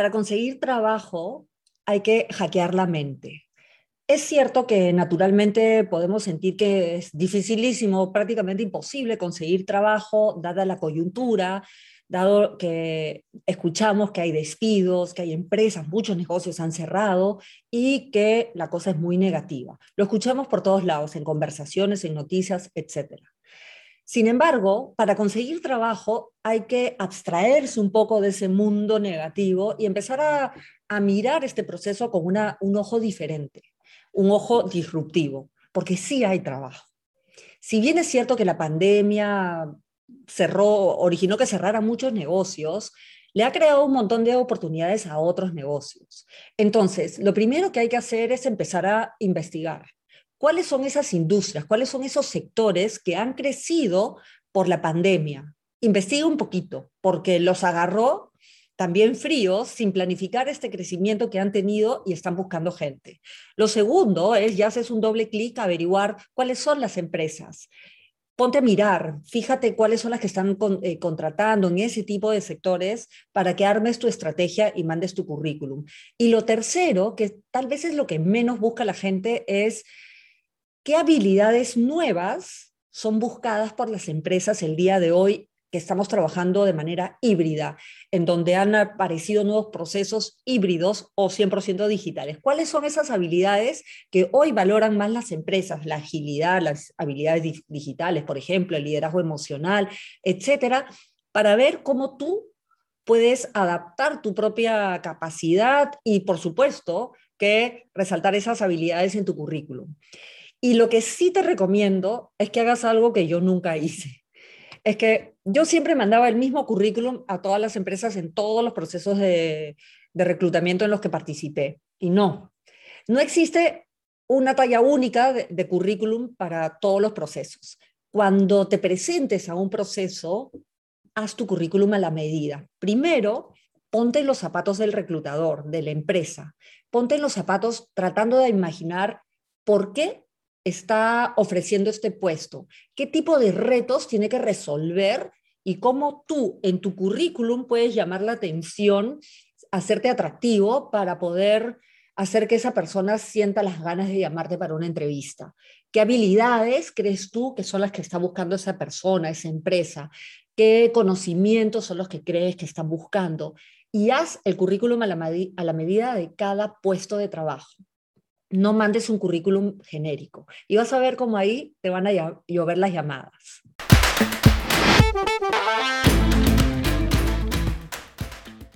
Para conseguir trabajo hay que hackear la mente. Es cierto que naturalmente podemos sentir que es dificilísimo, prácticamente imposible conseguir trabajo dada la coyuntura, dado que escuchamos que hay despidos, que hay empresas, muchos negocios han cerrado y que la cosa es muy negativa. Lo escuchamos por todos lados, en conversaciones, en noticias, etc. Sin embargo, para conseguir trabajo hay que abstraerse un poco de ese mundo negativo y empezar a, mirar este proceso con un ojo diferente, un ojo disruptivo, porque sí hay trabajo. Si bien es cierto que la pandemia cerró, originó que cerraran muchos negocios, le ha creado un montón de oportunidades a otros negocios. Entonces, lo primero que hay que hacer es empezar a investigar. ¿Cuáles son esas industrias? ¿Cuáles son esos sectores que han crecido por la pandemia? Investiga un poquito, porque los agarró también fríos, sin planificar este crecimiento que han tenido y están buscando gente. Lo segundo es, ya haces un doble clic averiguar cuáles son las empresas ponte a mirar, fíjate cuáles son las que están eh, contratando en ese tipo de sectores para que armes tu estrategia y mandes tu currículum. Y lo tercero, que tal vez es lo que menos busca la gente, es qué habilidades nuevas son buscadas por las empresas el día de hoy que estamos trabajando de manera híbrida, en donde han aparecido nuevos procesos híbridos o 100% digitales. ¿Cuáles son esas habilidades que hoy valoran más las empresas? La agilidad, las habilidades digitales, por ejemplo, el liderazgo emocional, etcétera, para ver cómo tú puedes adaptar tu propia capacidad y, por supuesto, que resaltar esas habilidades en tu currículum. Y lo que sí te recomiendo es que hagas algo que yo nunca hice es que yo siempre mandaba el mismo currículum a todas las empresas en todos los procesos de, reclutamiento en los que participé. Y no, no existe una talla única de, currículum para todos los procesos. Cuando te presentes a un proceso, haz tu currículum a la medida. Primero, ponte los zapatos del reclutador, de la empresa. Ponte los zapatos tratando de imaginar por qué está ofreciendo este puesto, qué tipo de retos tiene que resolver y cómo tú en tu currículum puedes llamar la atención, hacerte atractivo para poder hacer que esa persona sienta las ganas de llamarte para una entrevista. ¿Qué habilidades crees tú que son las que está buscando esa persona, esa empresa? ¿Qué conocimientos son los que crees que están buscando? Y haz el currículum a la, medida de cada puesto de trabajo no mandes un currículum genérico. Y vas a ver cómo ahí te van a llover las llamadas.